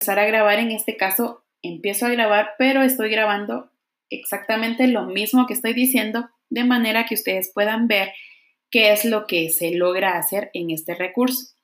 empezar a grabar, en este caso empiezo a grabar, pero estoy grabando exactamente lo mismo que estoy diciendo, de manera que ustedes puedan ver qué es lo que se logra hacer en este recurso.